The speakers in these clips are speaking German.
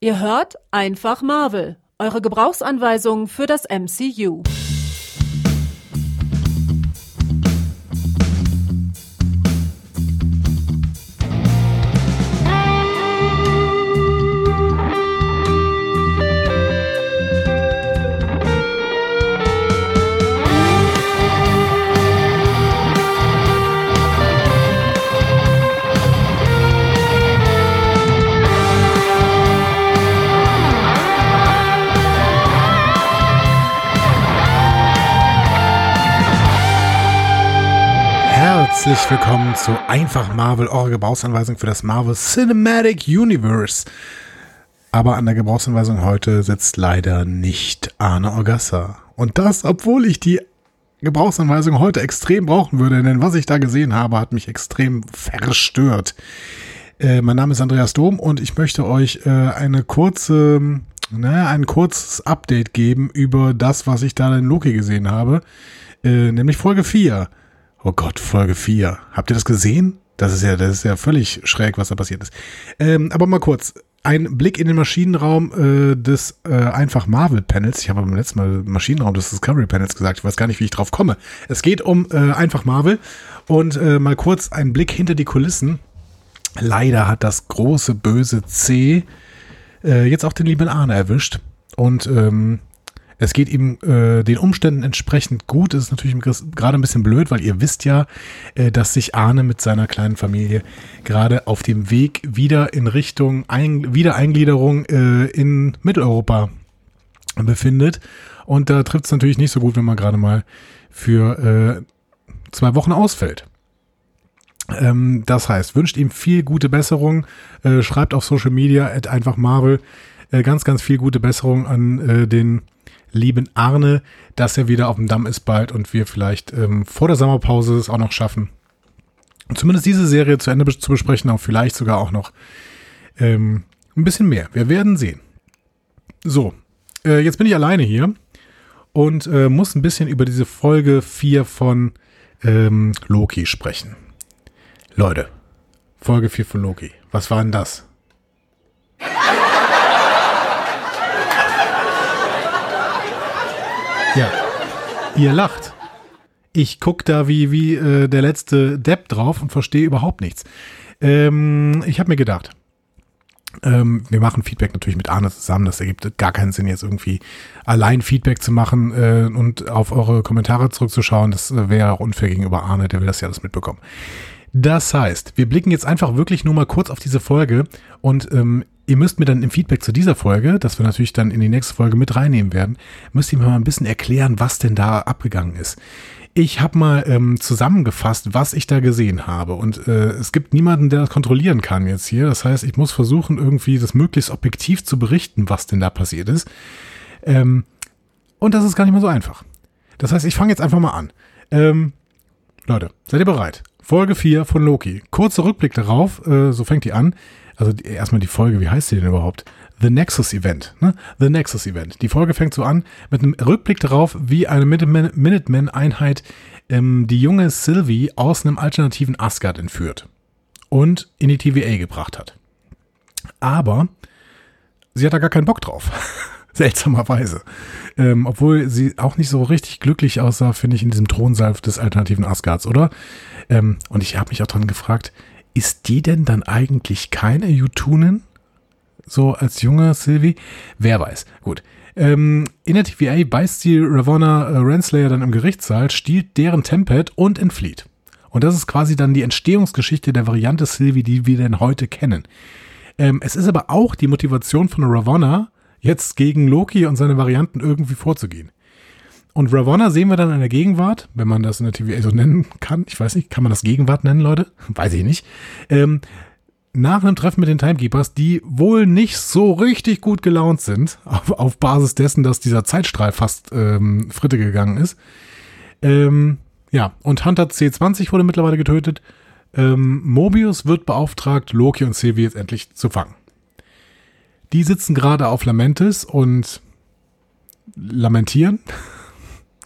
Ihr hört einfach Marvel, eure Gebrauchsanweisung für das MCU. Herzlich willkommen zu Einfach Marvel, eure Gebrauchsanweisung für das Marvel Cinematic Universe. Aber an der Gebrauchsanweisung heute sitzt leider nicht Arne Orgassa. Und das, obwohl ich die Gebrauchsanweisung heute extrem brauchen würde, denn was ich da gesehen habe, hat mich extrem verstört. Äh, mein Name ist Andreas Dom und ich möchte euch äh, eine kurze, naja, ein kurzes Update geben über das, was ich da in Loki gesehen habe, äh, nämlich Folge 4. Oh Gott, Folge 4. Habt ihr das gesehen? Das ist ja, das ist ja völlig schräg, was da passiert ist. Ähm, aber mal kurz. Ein Blick in den Maschinenraum äh, des äh, einfach Marvel Panels. Ich habe beim letzten Mal Maschinenraum des Discovery Panels gesagt. Ich weiß gar nicht, wie ich drauf komme. Es geht um äh, einfach Marvel und äh, mal kurz ein Blick hinter die Kulissen. Leider hat das große böse C äh, jetzt auch den lieben Arne erwischt und ähm, es geht ihm äh, den Umständen entsprechend gut. Es ist natürlich gerade ein bisschen blöd, weil ihr wisst ja, äh, dass sich Arne mit seiner kleinen Familie gerade auf dem Weg wieder in Richtung ein Wiedereingliederung äh, in Mitteleuropa befindet. Und da trifft es natürlich nicht so gut, wenn man gerade mal für äh, zwei Wochen ausfällt. Ähm, das heißt, wünscht ihm viel gute Besserung, äh, schreibt auf Social Media einfach Marvel äh, ganz, ganz viel gute Besserung an äh, den lieben Arne, dass er wieder auf dem Damm ist bald und wir vielleicht ähm, vor der Sommerpause es auch noch schaffen, zumindest diese Serie zu Ende zu besprechen, auch vielleicht sogar auch noch ähm, ein bisschen mehr. Wir werden sehen. So, äh, jetzt bin ich alleine hier und äh, muss ein bisschen über diese Folge 4 von ähm, Loki sprechen. Leute, Folge 4 von Loki. Was war denn das? Ja. Ihr lacht. Ich guck da wie, wie äh, der letzte Depp drauf und verstehe überhaupt nichts. Ähm, ich habe mir gedacht, ähm, wir machen Feedback natürlich mit Arne zusammen. Das ergibt gar keinen Sinn, jetzt irgendwie allein Feedback zu machen äh, und auf eure Kommentare zurückzuschauen. Das äh, wäre auch unfair gegenüber Arne, der will das ja alles mitbekommen. Das heißt, wir blicken jetzt einfach wirklich nur mal kurz auf diese Folge und ähm, ihr müsst mir dann im Feedback zu dieser Folge, das wir natürlich dann in die nächste Folge mit reinnehmen werden, müsst ihr mir mal ein bisschen erklären, was denn da abgegangen ist. Ich habe mal ähm, zusammengefasst, was ich da gesehen habe. Und äh, es gibt niemanden, der das kontrollieren kann jetzt hier. Das heißt, ich muss versuchen, irgendwie das möglichst objektiv zu berichten, was denn da passiert ist. Ähm, und das ist gar nicht mal so einfach. Das heißt, ich fange jetzt einfach mal an. Ähm, Leute, seid ihr bereit? Folge 4 von Loki. Kurzer Rückblick darauf, äh, so fängt die an. Also die, erstmal die Folge, wie heißt die denn überhaupt? The Nexus Event. Ne? The Nexus Event. Die Folge fängt so an mit einem Rückblick darauf, wie eine Minuteman-Einheit ähm, die junge Sylvie aus einem alternativen Asgard entführt und in die TVA gebracht hat. Aber sie hat da gar keinen Bock drauf. Seltsamerweise. Ähm, obwohl sie auch nicht so richtig glücklich aussah, finde ich, in diesem Thronsaal des alternativen Asgards, oder? Ähm, und ich habe mich auch dran gefragt, ist die denn dann eigentlich keine Jutunin? So als junge Sylvie? Wer weiß. Gut. Ähm, in der TVA beißt die Ravonna äh, Renslayer dann im Gerichtssaal, stiehlt deren Tempet und entflieht. Und das ist quasi dann die Entstehungsgeschichte der Variante Sylvie, die wir denn heute kennen. Ähm, es ist aber auch die Motivation von Ravonna, jetzt gegen Loki und seine Varianten irgendwie vorzugehen. Und Ravonna sehen wir dann in der Gegenwart, wenn man das in der TVA so nennen kann. Ich weiß nicht, kann man das Gegenwart nennen, Leute? Weiß ich nicht. Ähm, nach einem Treffen mit den Timekeepers, die wohl nicht so richtig gut gelaunt sind, auf, auf Basis dessen, dass dieser Zeitstrahl fast ähm, Fritte gegangen ist. Ähm, ja, und Hunter C20 wurde mittlerweile getötet. Ähm, Mobius wird beauftragt, Loki und Sylvie jetzt endlich zu fangen. Die sitzen gerade auf Lamentis und lamentieren.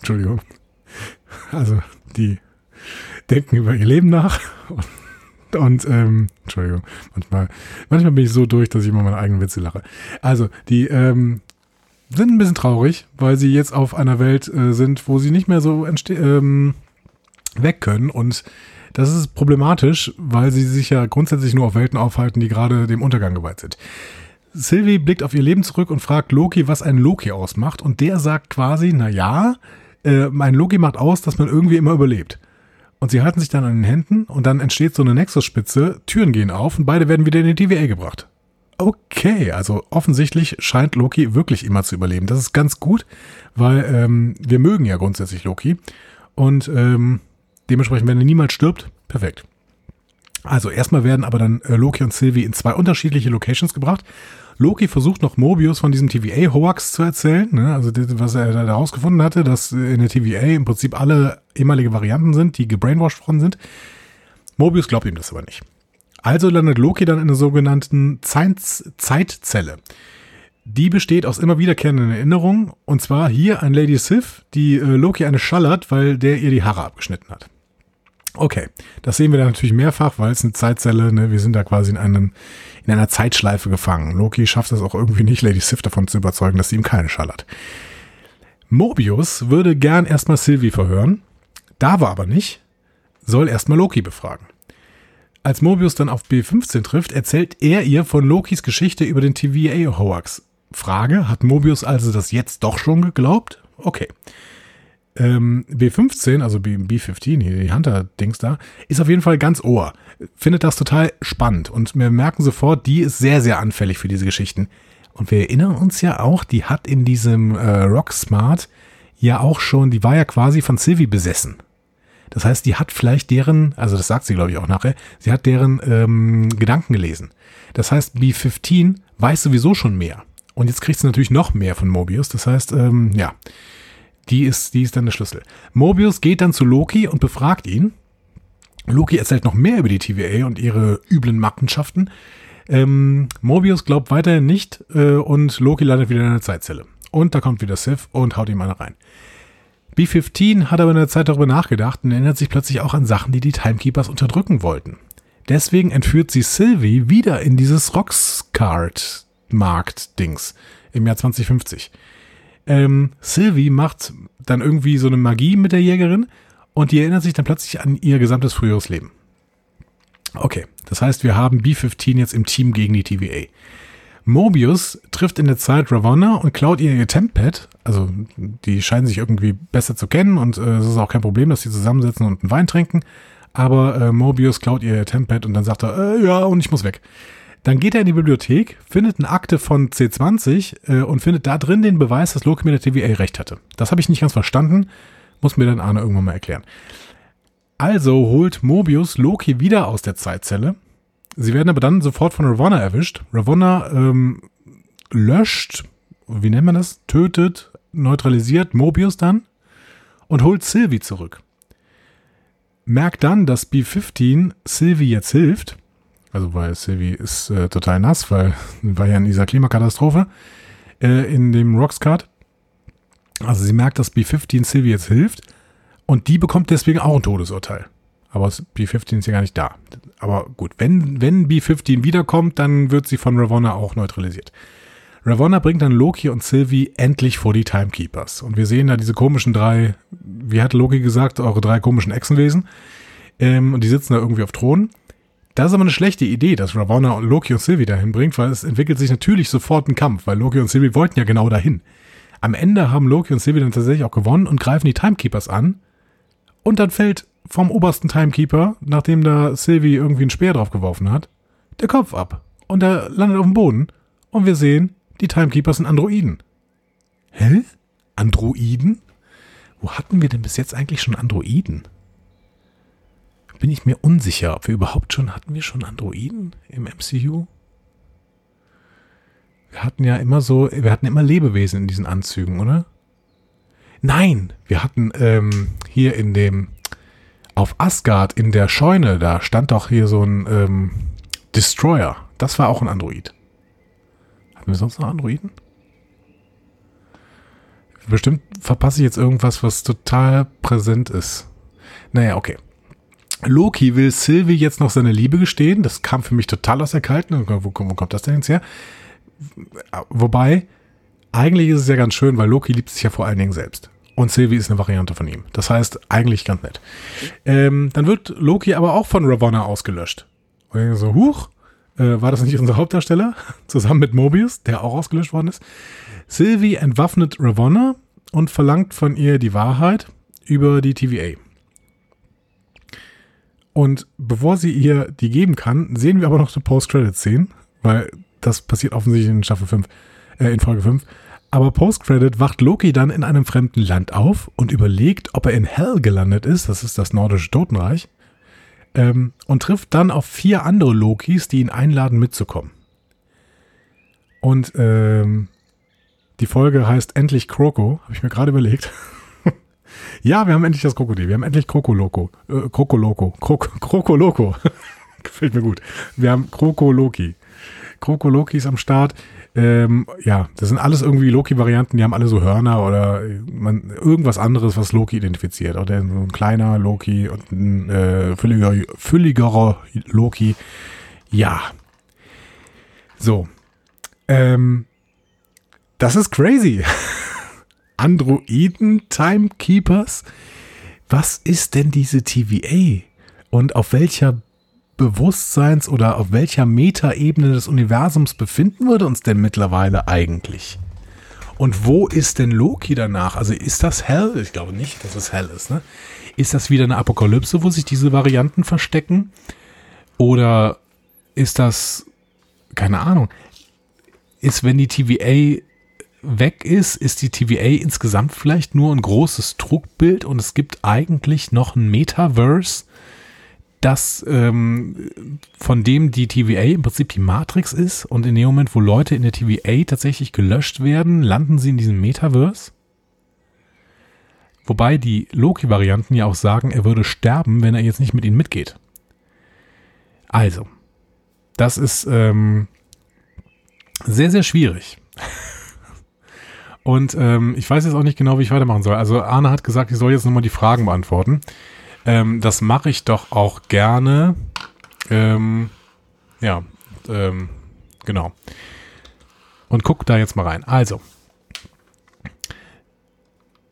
Entschuldigung. Also, die denken über ihr Leben nach. Und, ähm, Entschuldigung, manchmal, manchmal bin ich so durch, dass ich immer meine eigenen Witze lache. Also, die, ähm, sind ein bisschen traurig, weil sie jetzt auf einer Welt äh, sind, wo sie nicht mehr so ähm, weg können. Und das ist problematisch, weil sie sich ja grundsätzlich nur auf Welten aufhalten, die gerade dem Untergang geweiht sind. Sylvie blickt auf ihr Leben zurück und fragt Loki, was ein Loki ausmacht. Und der sagt quasi, na ja, äh, mein Loki macht aus, dass man irgendwie immer überlebt. Und sie halten sich dann an den Händen und dann entsteht so eine Nexus-Spitze, Türen gehen auf und beide werden wieder in die TVA gebracht. Okay, also offensichtlich scheint Loki wirklich immer zu überleben. Das ist ganz gut, weil ähm, wir mögen ja grundsätzlich Loki. Und ähm, dementsprechend, wenn er niemals stirbt, perfekt. Also erstmal werden aber dann äh, Loki und Sylvie in zwei unterschiedliche Locations gebracht. Loki versucht noch Mobius von diesem TVA-Hoax zu erzählen, ne? also was er da herausgefunden hatte, dass in der TVA im Prinzip alle ehemalige Varianten sind, die gebrainwashed worden sind. Mobius glaubt ihm das aber nicht. Also landet Loki dann in einer sogenannten Zeitzelle. Die besteht aus immer wiederkehrenden Erinnerungen. Und zwar hier an Lady Sif, die äh, Loki eine schallert, weil der ihr die Haare abgeschnitten hat. Okay, das sehen wir dann natürlich mehrfach, weil es eine Zeitzelle, ne, wir sind da quasi in einem, in einer Zeitschleife gefangen. Loki schafft es auch irgendwie nicht, Lady Sif davon zu überzeugen, dass sie ihm keine schallert. Mobius würde gern erstmal Sylvie verhören, darf er aber nicht, soll erstmal Loki befragen. Als Mobius dann auf B15 trifft, erzählt er ihr von Lokis Geschichte über den TVA-Hoax. Frage, hat Mobius also das jetzt doch schon geglaubt? Okay. Ähm, B15, also B, B15, hier die Hunter-Dings da, ist auf jeden Fall ganz ohr. Findet das total spannend und wir merken sofort, die ist sehr, sehr anfällig für diese Geschichten. Und wir erinnern uns ja auch, die hat in diesem äh, Rock Smart ja auch schon, die war ja quasi von Sylvie besessen. Das heißt, die hat vielleicht deren, also das sagt sie, glaube ich, auch nachher, sie hat deren ähm, Gedanken gelesen. Das heißt, B15 weiß sowieso schon mehr. Und jetzt kriegt sie natürlich noch mehr von Mobius. Das heißt, ähm, ja, die ist, die ist dann der Schlüssel. Mobius geht dann zu Loki und befragt ihn. Loki erzählt noch mehr über die TVA und ihre üblen Machenschaften. Ähm, Mobius glaubt weiterhin nicht äh, und Loki landet wieder in einer Zeitzelle. Und da kommt wieder Sif und haut ihm eine rein. B-15 hat aber in der Zeit darüber nachgedacht und erinnert sich plötzlich auch an Sachen, die die Timekeepers unterdrücken wollten. Deswegen entführt sie Sylvie wieder in dieses Roxcart-Markt-Dings im Jahr 2050. Ähm, Sylvie macht dann irgendwie so eine Magie mit der Jägerin und die erinnert sich dann plötzlich an ihr gesamtes früheres Leben. Okay, das heißt, wir haben B-15 jetzt im Team gegen die TVA. Mobius trifft in der Zeit Ravonna und klaut ihr ihr Tempad. Also die scheinen sich irgendwie besser zu kennen und äh, es ist auch kein Problem, dass sie zusammensitzen und einen Wein trinken. Aber äh, Mobius klaut ihr ihr Tempad und dann sagt er, äh, ja, und ich muss weg. Dann geht er in die Bibliothek, findet eine Akte von C20 äh, und findet da drin den Beweis, dass Loki mit der TVA recht hatte. Das habe ich nicht ganz verstanden, muss mir dann Arne irgendwann mal erklären. Also holt Mobius Loki wieder aus der Zeitzelle, Sie werden aber dann sofort von Ravonna erwischt. Ravonna ähm, löscht, wie nennt man das? Tötet, neutralisiert Mobius dann und holt Sylvie zurück. Merkt dann, dass B-15 Sylvie jetzt hilft. Also weil Sylvie ist äh, total nass, weil war ja in dieser Klimakatastrophe äh, in dem Roxcart. Also sie merkt, dass B-15 Sylvie jetzt hilft und die bekommt deswegen auch ein Todesurteil. Aber B-15 ist ja gar nicht da. Aber gut, wenn, wenn B-15 wiederkommt, dann wird sie von Ravonna auch neutralisiert. Ravonna bringt dann Loki und Sylvie endlich vor die Timekeepers. Und wir sehen da diese komischen drei, wie hat Loki gesagt, eure drei komischen Echsenwesen. Ähm, und die sitzen da irgendwie auf Thronen. Das ist aber eine schlechte Idee, dass Ravonna und Loki und Sylvie dahin bringt, weil es entwickelt sich natürlich sofort ein Kampf, weil Loki und Sylvie wollten ja genau dahin. Am Ende haben Loki und Sylvie dann tatsächlich auch gewonnen und greifen die Timekeepers an. Und dann fällt vom obersten Timekeeper, nachdem da Sylvie irgendwie einen Speer drauf geworfen hat, der Kopf ab. Und er landet auf dem Boden. Und wir sehen, die Timekeepers sind Androiden. Hä? Androiden? Wo hatten wir denn bis jetzt eigentlich schon Androiden? Bin ich mir unsicher, ob wir überhaupt schon, hatten wir schon Androiden im MCU? Wir hatten ja immer so, wir hatten immer Lebewesen in diesen Anzügen, oder? Nein, wir hatten ähm, hier in dem, auf Asgard in der Scheune, da stand doch hier so ein ähm, Destroyer. Das war auch ein Android. Hatten wir sonst noch Androiden? Bestimmt verpasse ich jetzt irgendwas, was total präsent ist. Naja, okay. Loki will Sylvie jetzt noch seine Liebe gestehen. Das kam für mich total aus der Kalten. Wo, wo kommt das denn jetzt her? Wobei, eigentlich ist es ja ganz schön, weil Loki liebt sich ja vor allen Dingen selbst. Und Sylvie ist eine Variante von ihm. Das heißt, eigentlich ganz nett. Ähm, dann wird Loki aber auch von Ravonna ausgelöscht. Und ich so, huch, äh, war das nicht unser Hauptdarsteller? Zusammen mit Mobius, der auch ausgelöscht worden ist. Sylvie entwaffnet Ravonna und verlangt von ihr die Wahrheit über die TVA. Und bevor sie ihr die geben kann, sehen wir aber noch eine Post-Credit-Szene, weil das passiert offensichtlich in Staffel 5, äh, in Folge 5. Aber Post-Credit wacht Loki dann in einem fremden Land auf und überlegt, ob er in Hell gelandet ist, das ist das nordische Totenreich, ähm, und trifft dann auf vier andere Lokis, die ihn einladen mitzukommen. Und ähm, die Folge heißt Endlich Kroko, habe ich mir gerade überlegt. Ja, wir haben endlich das Krokodil. Wir haben endlich Krokoloko. Äh, Krokoloko. Krok Krokoloko. Gefällt mir gut. Wir haben Krokoloki. Krokoloki ist am Start. Ähm, ja, das sind alles irgendwie Loki-Varianten, die haben alle so Hörner oder man, irgendwas anderes, was Loki identifiziert. Oder so ein kleiner Loki und ein äh, fülliger, fülligerer Loki. Ja. So. Ähm, das ist crazy. Androiden Timekeepers? Was ist denn diese TVA? Und auf welcher Bewusstseins- oder auf welcher Metaebene des Universums befinden wir uns denn mittlerweile eigentlich? Und wo ist denn Loki danach? Also ist das Hell? Ich glaube nicht, dass es Hell ist. Ne? Ist das wieder eine Apokalypse, wo sich diese Varianten verstecken? Oder ist das, keine Ahnung, ist, wenn die TVA weg ist, ist die TVA insgesamt vielleicht nur ein großes Trugbild und es gibt eigentlich noch ein Metaverse, das ähm, von dem die TVA im Prinzip die Matrix ist und in dem Moment, wo Leute in der TVA tatsächlich gelöscht werden, landen sie in diesem Metaverse. Wobei die Loki-Varianten ja auch sagen, er würde sterben, wenn er jetzt nicht mit ihnen mitgeht. Also, das ist ähm, sehr, sehr schwierig. Und ähm, ich weiß jetzt auch nicht genau, wie ich weitermachen soll. Also Arne hat gesagt, ich soll jetzt nochmal die Fragen beantworten. Ähm, das mache ich doch auch gerne. Ähm, ja, ähm, genau. Und guck da jetzt mal rein. Also,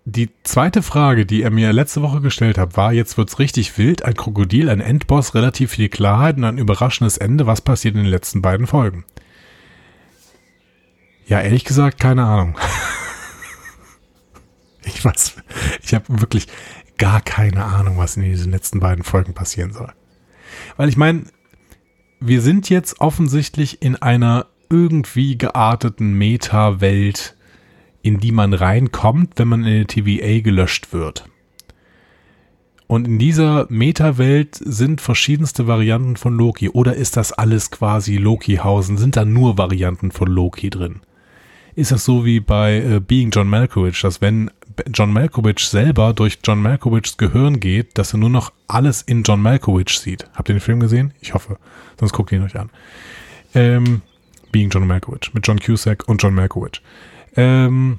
die zweite Frage, die er mir letzte Woche gestellt hat, war, jetzt wird's richtig wild, ein Krokodil, ein Endboss, relativ viel Klarheit und ein überraschendes Ende. Was passiert in den letzten beiden Folgen? Ja, ehrlich gesagt, keine Ahnung. Ich weiß, ich habe wirklich gar keine Ahnung, was in diesen letzten beiden Folgen passieren soll. Weil ich meine, wir sind jetzt offensichtlich in einer irgendwie gearteten Meta-Welt, in die man reinkommt, wenn man in der TVA gelöscht wird. Und in dieser Meta-Welt sind verschiedenste Varianten von Loki. Oder ist das alles quasi Loki-Hausen? Sind da nur Varianten von Loki drin? Ist das so wie bei äh, Being John Malkovich, dass wenn John Malkovich selber durch John Malkovichs Gehirn geht, dass er nur noch alles in John Malkovich sieht. Habt ihr den Film gesehen? Ich hoffe. Sonst guckt ihn euch an. Ähm, Being John Malkovich mit John Cusack und John Malkovich. Ähm,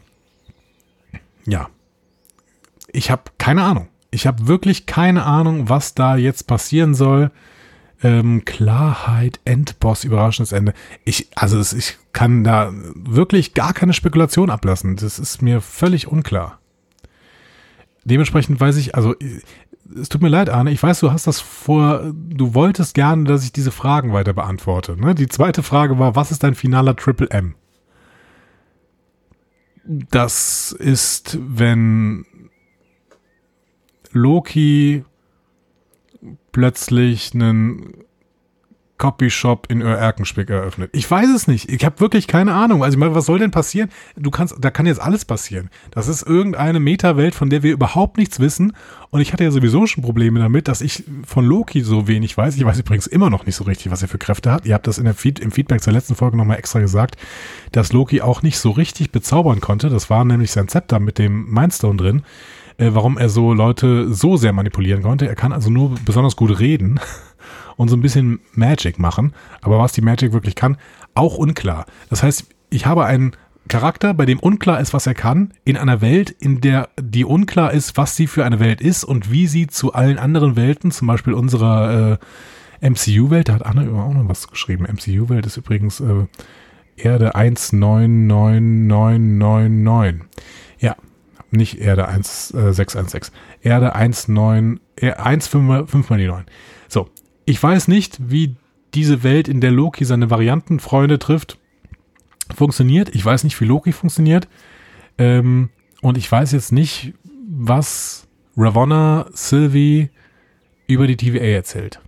ja. Ich habe keine Ahnung. Ich habe wirklich keine Ahnung, was da jetzt passieren soll. Ähm, Klarheit, Endboss, überraschendes Ende. Ich, also ich kann da wirklich gar keine Spekulation ablassen. Das ist mir völlig unklar dementsprechend weiß ich, also es tut mir leid, Arne, ich weiß, du hast das vor, du wolltest gerne, dass ich diese Fragen weiter beantworte. Ne? Die zweite Frage war, was ist dein finaler Triple M? Das ist, wenn Loki plötzlich einen Copyshop in Erkenschwick eröffnet. Ich weiß es nicht. Ich habe wirklich keine Ahnung. Also ich meine, was soll denn passieren? Du kannst, da kann jetzt alles passieren. Das ist irgendeine Meta-Welt, von der wir überhaupt nichts wissen. Und ich hatte ja sowieso schon Probleme damit, dass ich von Loki so wenig weiß. Ich weiß übrigens immer noch nicht so richtig, was er für Kräfte hat. Ihr habt das in der Feed, im Feedback zur letzten Folge nochmal extra gesagt, dass Loki auch nicht so richtig bezaubern konnte. Das war nämlich sein Zepter mit dem Mindstone drin. Äh, warum er so Leute so sehr manipulieren konnte. Er kann also nur besonders gut reden und so ein bisschen Magic machen. Aber was die Magic wirklich kann, auch unklar. Das heißt, ich habe ein Charakter, bei dem unklar ist, was er kann, in einer Welt, in der die unklar ist, was sie für eine Welt ist und wie sie zu allen anderen Welten, zum Beispiel unserer äh, MCU-Welt, da hat Anna auch noch was geschrieben. MCU-Welt ist übrigens äh, Erde 199999. Ja, nicht Erde 1616. Äh, Erde 19, äh, 1 5, 5 mal die 9. So, ich weiß nicht, wie diese Welt, in der Loki seine Variantenfreunde trifft, funktioniert. Ich weiß nicht, wie Loki funktioniert. Ähm, und ich weiß jetzt nicht, was Ravonna Sylvie über die TVA erzählt.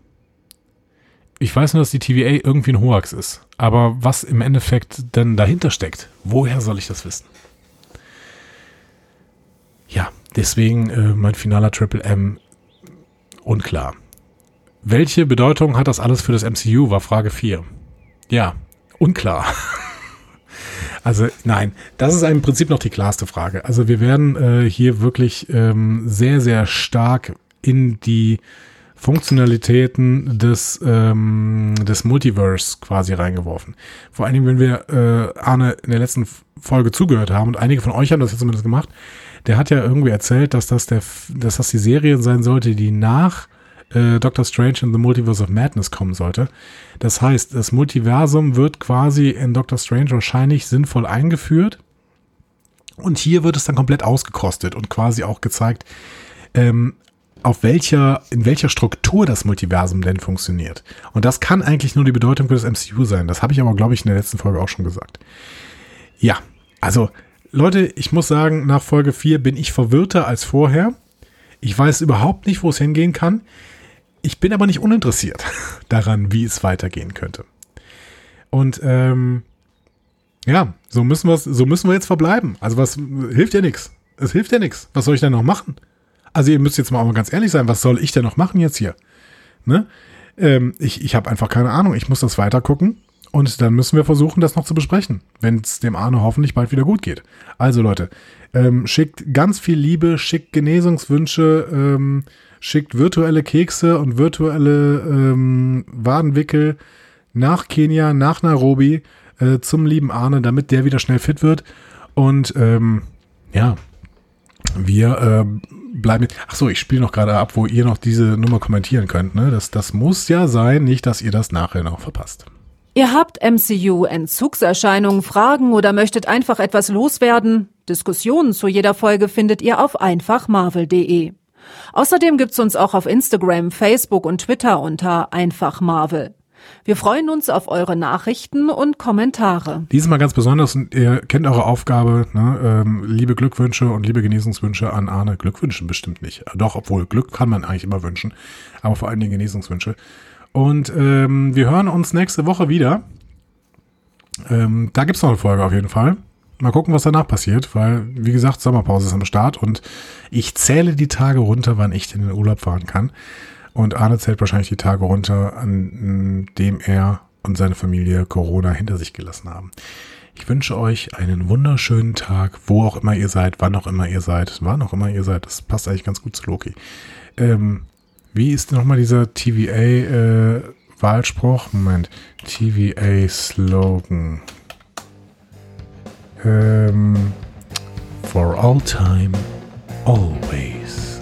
Ich weiß nur, dass die TVA irgendwie ein Hoax ist. Aber was im Endeffekt denn dahinter steckt, woher soll ich das wissen? Ja, deswegen äh, mein finaler Triple M unklar. Welche Bedeutung hat das alles für das MCU, war Frage 4. Ja, unklar. Also nein, das ist im Prinzip noch die klarste Frage. Also wir werden äh, hier wirklich ähm, sehr, sehr stark in die Funktionalitäten des, ähm, des Multiverse quasi reingeworfen. Vor allen Dingen, wenn wir äh, Arne in der letzten Folge zugehört haben und einige von euch haben das jetzt zumindest gemacht, der hat ja irgendwie erzählt, dass das der, dass das die Serie sein sollte, die nach äh, Doctor Strange in the Multiverse of Madness kommen sollte. Das heißt, das Multiversum wird quasi in Doctor Strange wahrscheinlich sinnvoll eingeführt. Und hier wird es dann komplett ausgekostet und quasi auch gezeigt, ähm, auf welcher, in welcher Struktur das Multiversum denn funktioniert. Und das kann eigentlich nur die Bedeutung für das MCU sein. Das habe ich aber, glaube ich, in der letzten Folge auch schon gesagt. Ja, also Leute, ich muss sagen, nach Folge 4 bin ich verwirrter als vorher. Ich weiß überhaupt nicht, wo es hingehen kann. Ich bin aber nicht uninteressiert daran, wie es weitergehen könnte. Und ähm, ja, so müssen wir so müssen wir jetzt verbleiben. Also was hilft ja nichts. Es hilft ja nichts. Was soll ich denn noch machen? Also ihr müsst jetzt mal, mal ganz ehrlich sein, was soll ich denn noch machen jetzt hier? Ne? Ähm, ich ich habe einfach keine Ahnung. Ich muss das weiter gucken und dann müssen wir versuchen, das noch zu besprechen, wenn es dem Arne hoffentlich bald wieder gut geht. Also Leute, ähm, schickt ganz viel Liebe, schickt Genesungswünsche, ähm, schickt virtuelle Kekse und virtuelle ähm, Wadenwickel nach Kenia, nach Nairobi äh, zum lieben Arne, damit der wieder schnell fit wird. Und ähm, ja, wir äh, bleiben. Ach so, ich spiele noch gerade ab, wo ihr noch diese Nummer kommentieren könnt. Ne? Das, das muss ja sein, nicht, dass ihr das nachher noch verpasst. Ihr habt MCU Entzugserscheinungen, Fragen oder möchtet einfach etwas loswerden? Diskussionen zu jeder Folge findet ihr auf einfachmarvel.de. Außerdem gibt's uns auch auf Instagram, Facebook und Twitter unter Einfach Marvel. Wir freuen uns auf eure Nachrichten und Kommentare. Diesmal ganz besonders, ihr kennt eure Aufgabe, ne? ähm, liebe Glückwünsche und liebe Genesungswünsche an Arne. Glückwünsche bestimmt nicht. Doch, obwohl Glück kann man eigentlich immer wünschen, aber vor allen Dingen Genesungswünsche. Und ähm, wir hören uns nächste Woche wieder. Ähm, da gibt's noch eine Folge auf jeden Fall. Mal gucken, was danach passiert, weil, wie gesagt, Sommerpause ist am Start und ich zähle die Tage runter, wann ich in den Urlaub fahren kann. Und Arne zählt wahrscheinlich die Tage runter, an dem er und seine Familie Corona hinter sich gelassen haben. Ich wünsche euch einen wunderschönen Tag, wo auch immer ihr seid, wann auch immer ihr seid, wann auch immer ihr seid. Das passt eigentlich ganz gut zu Loki. Ähm, wie ist nochmal dieser TVA-Wahlspruch? Äh, Moment. TVA-Slogan. Ähm, for all time, always.